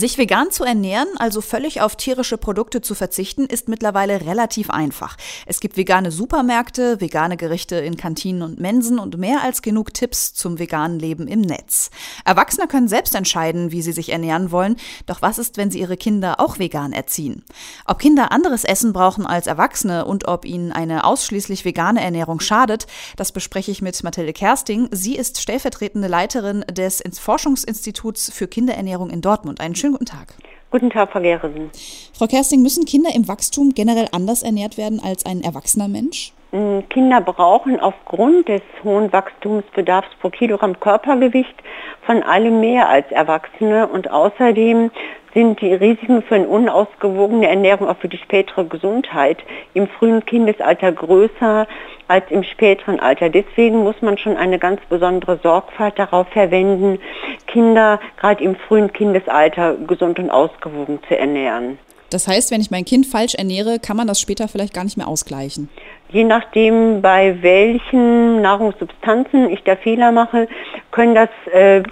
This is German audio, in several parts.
Sich vegan zu ernähren, also völlig auf tierische Produkte zu verzichten, ist mittlerweile relativ einfach. Es gibt vegane Supermärkte, vegane Gerichte in Kantinen und Mensen und mehr als genug Tipps zum veganen Leben im Netz. Erwachsene können selbst entscheiden, wie sie sich ernähren wollen, doch was ist, wenn sie ihre Kinder auch vegan erziehen? Ob Kinder anderes Essen brauchen als Erwachsene und ob ihnen eine ausschließlich vegane Ernährung schadet, das bespreche ich mit Mathilde Kersting. Sie ist stellvertretende Leiterin des Forschungsinstituts für Kinderernährung in Dortmund. Einen schönen guten Tag. Guten Tag, Frau Geresen. Frau Kersting, müssen Kinder im Wachstum generell anders ernährt werden als ein erwachsener Mensch? Kinder brauchen aufgrund des hohen Wachstumsbedarfs pro Kilogramm Körpergewicht von allem mehr als Erwachsene und außerdem sind die Risiken für eine unausgewogene Ernährung auch für die spätere Gesundheit im frühen Kindesalter größer als im späteren Alter. Deswegen muss man schon eine ganz besondere Sorgfalt darauf verwenden, Kinder gerade im frühen Kindesalter gesund und ausgewogen zu ernähren. Das heißt, wenn ich mein Kind falsch ernähre, kann man das später vielleicht gar nicht mehr ausgleichen. Je nachdem, bei welchen Nahrungssubstanzen ich da Fehler mache, können das äh,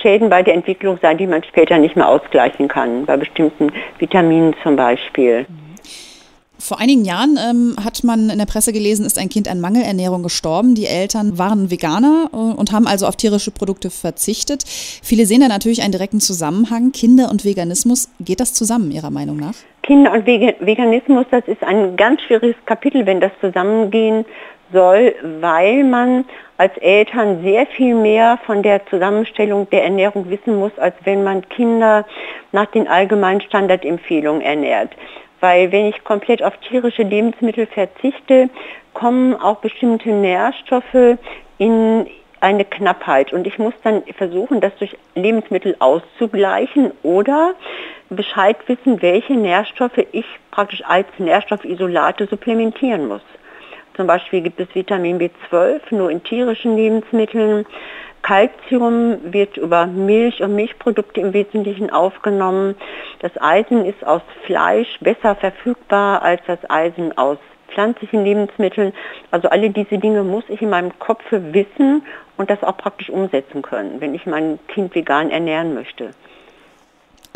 Schäden bei der Entwicklung sein, die man später nicht mehr ausgleichen kann, bei bestimmten Vitaminen zum Beispiel. Mhm. Vor einigen Jahren ähm, hat man in der Presse gelesen, ist ein Kind an Mangelernährung gestorben. Die Eltern waren Veganer äh, und haben also auf tierische Produkte verzichtet. Viele sehen da natürlich einen direkten Zusammenhang. Kinder und Veganismus, geht das zusammen Ihrer Meinung nach? Kinder und Veganismus, das ist ein ganz schwieriges Kapitel, wenn das zusammengehen soll, weil man als Eltern sehr viel mehr von der Zusammenstellung der Ernährung wissen muss, als wenn man Kinder nach den allgemeinen Standardempfehlungen ernährt weil wenn ich komplett auf tierische Lebensmittel verzichte, kommen auch bestimmte Nährstoffe in eine Knappheit und ich muss dann versuchen, das durch Lebensmittel auszugleichen oder Bescheid wissen, welche Nährstoffe ich praktisch als Nährstoffisolate supplementieren muss. Zum Beispiel gibt es Vitamin B12 nur in tierischen Lebensmitteln. Calcium wird über Milch und Milchprodukte im Wesentlichen aufgenommen. Das Eisen ist aus Fleisch besser verfügbar als das Eisen aus pflanzlichen Lebensmitteln. Also alle diese Dinge muss ich in meinem Kopf wissen und das auch praktisch umsetzen können, wenn ich mein Kind vegan ernähren möchte.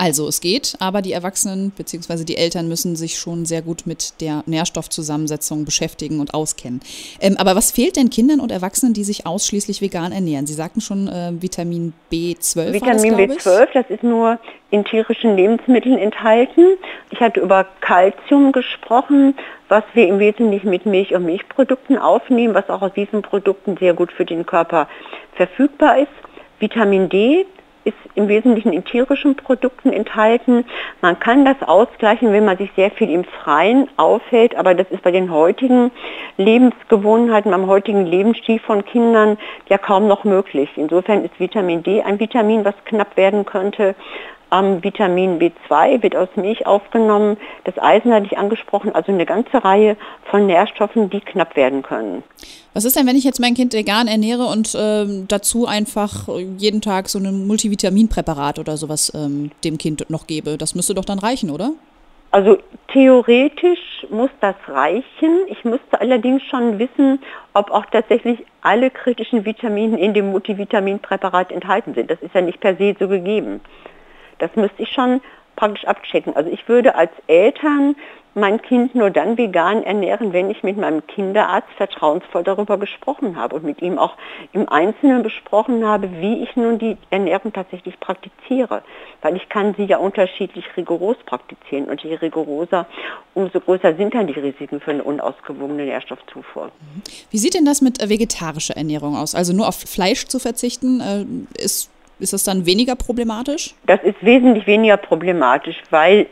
Also es geht, aber die Erwachsenen bzw. die Eltern müssen sich schon sehr gut mit der Nährstoffzusammensetzung beschäftigen und auskennen. Ähm, aber was fehlt denn Kindern und Erwachsenen, die sich ausschließlich vegan ernähren? Sie sagten schon äh, Vitamin B12. Vitamin das, B12, das ist nur in tierischen Lebensmitteln enthalten. Ich hatte über Kalzium gesprochen, was wir im Wesentlichen mit Milch und Milchprodukten aufnehmen, was auch aus diesen Produkten sehr gut für den Körper verfügbar ist. Vitamin D ist im Wesentlichen in tierischen Produkten enthalten. Man kann das ausgleichen, wenn man sich sehr viel im Freien aufhält, aber das ist bei den heutigen Lebensgewohnheiten, beim heutigen Lebensstil von Kindern ja kaum noch möglich. Insofern ist Vitamin D ein Vitamin, was knapp werden könnte. Ähm, Vitamin B2 wird aus Milch aufgenommen. Das Eisen hatte ich angesprochen, also eine ganze Reihe von Nährstoffen, die knapp werden können. Was ist denn, wenn ich jetzt mein Kind vegan ernähre und äh, dazu einfach jeden Tag so ein Multivitaminpräparat oder sowas ähm, dem Kind noch gebe? Das müsste doch dann reichen, oder? Also theoretisch muss das reichen. Ich müsste allerdings schon wissen, ob auch tatsächlich alle kritischen Vitamine in dem Multivitaminpräparat enthalten sind. Das ist ja nicht per se so gegeben. Das müsste ich schon praktisch abchecken. Also ich würde als Eltern mein Kind nur dann vegan ernähren, wenn ich mit meinem Kinderarzt vertrauensvoll darüber gesprochen habe und mit ihm auch im Einzelnen besprochen habe, wie ich nun die Ernährung tatsächlich praktiziere. Weil ich kann sie ja unterschiedlich rigoros praktizieren und je rigoroser, umso größer sind dann die Risiken für eine unausgewogene Nährstoffzufuhr. Wie sieht denn das mit vegetarischer Ernährung aus? Also nur auf Fleisch zu verzichten, äh, ist ist das dann weniger problematisch? Das ist wesentlich weniger problematisch, weil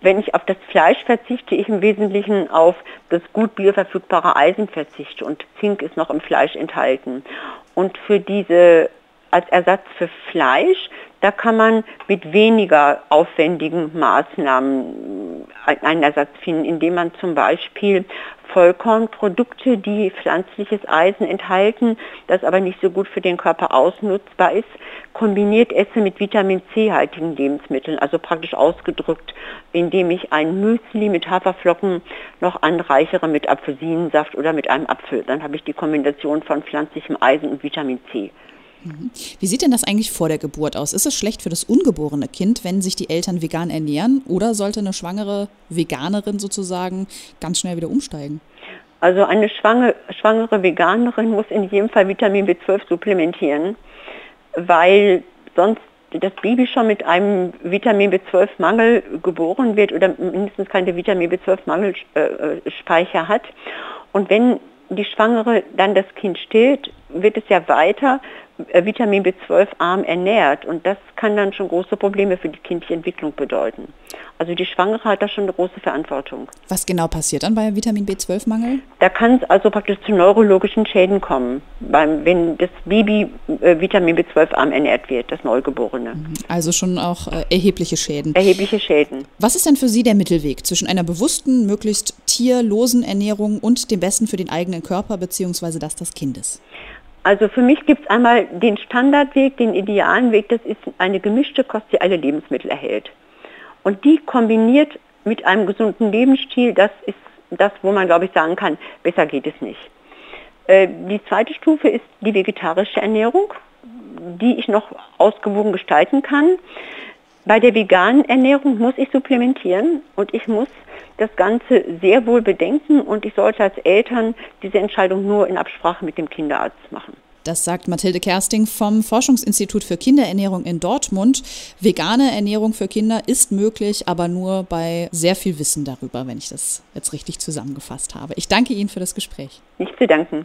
wenn ich auf das Fleisch verzichte, ich im Wesentlichen auf das gut bioverfügbare Eisen verzichte und Zink ist noch im Fleisch enthalten. Und für diese als Ersatz für Fleisch, da kann man mit weniger aufwendigen Maßnahmen einen Ersatz finden, indem man zum Beispiel Vollkornprodukte, die pflanzliches Eisen enthalten, das aber nicht so gut für den Körper ausnutzbar ist, kombiniert esse mit Vitamin C-haltigen Lebensmitteln, also praktisch ausgedrückt, indem ich ein Müsli mit Haferflocken noch anreichere mit Apfelsinensaft oder mit einem Apfel. Dann habe ich die Kombination von pflanzlichem Eisen und Vitamin C. Mhm. Wie sieht denn das eigentlich vor der Geburt aus? Ist es schlecht für das ungeborene Kind, wenn sich die Eltern vegan ernähren? Oder sollte eine schwangere Veganerin sozusagen ganz schnell wieder umsteigen? Also eine schwangere, Veganerin muss in jedem Fall Vitamin B12 supplementieren, weil sonst das Baby schon mit einem Vitamin B12-Mangel geboren wird oder mindestens keine Vitamin B12-Mangelspeicher äh, hat. Und wenn die Schwangere dann das Kind stillt, wird es ja weiter äh, Vitamin B12 arm ernährt und das kann dann schon große Probleme für die kindliche Entwicklung bedeuten. Also die Schwangere hat da schon eine große Verantwortung. Was genau passiert dann bei Vitamin B12-Mangel? Da kann es also praktisch zu neurologischen Schäden kommen, beim, wenn das Baby äh, Vitamin B12 arm ernährt wird, das Neugeborene. Mhm. Also schon auch äh, erhebliche Schäden. Erhebliche Schäden. Was ist denn für Sie der Mittelweg zwischen einer bewussten, möglichst tierlosen Ernährung und dem Besten für den eigenen Körper bzw. das des Kindes? Also für mich gibt es einmal den Standardweg, den idealen Weg, das ist eine gemischte Kost, die alle Lebensmittel erhält. Und die kombiniert mit einem gesunden Lebensstil, das ist das, wo man, glaube ich, sagen kann, besser geht es nicht. Äh, die zweite Stufe ist die vegetarische Ernährung, die ich noch ausgewogen gestalten kann. Bei der veganen Ernährung muss ich supplementieren und ich muss das Ganze sehr wohl bedenken und ich sollte als Eltern diese Entscheidung nur in Absprache mit dem Kinderarzt machen. Das sagt Mathilde Kersting vom Forschungsinstitut für Kinderernährung in Dortmund. Vegane Ernährung für Kinder ist möglich, aber nur bei sehr viel Wissen darüber, wenn ich das jetzt richtig zusammengefasst habe. Ich danke Ihnen für das Gespräch. Nicht zu danken.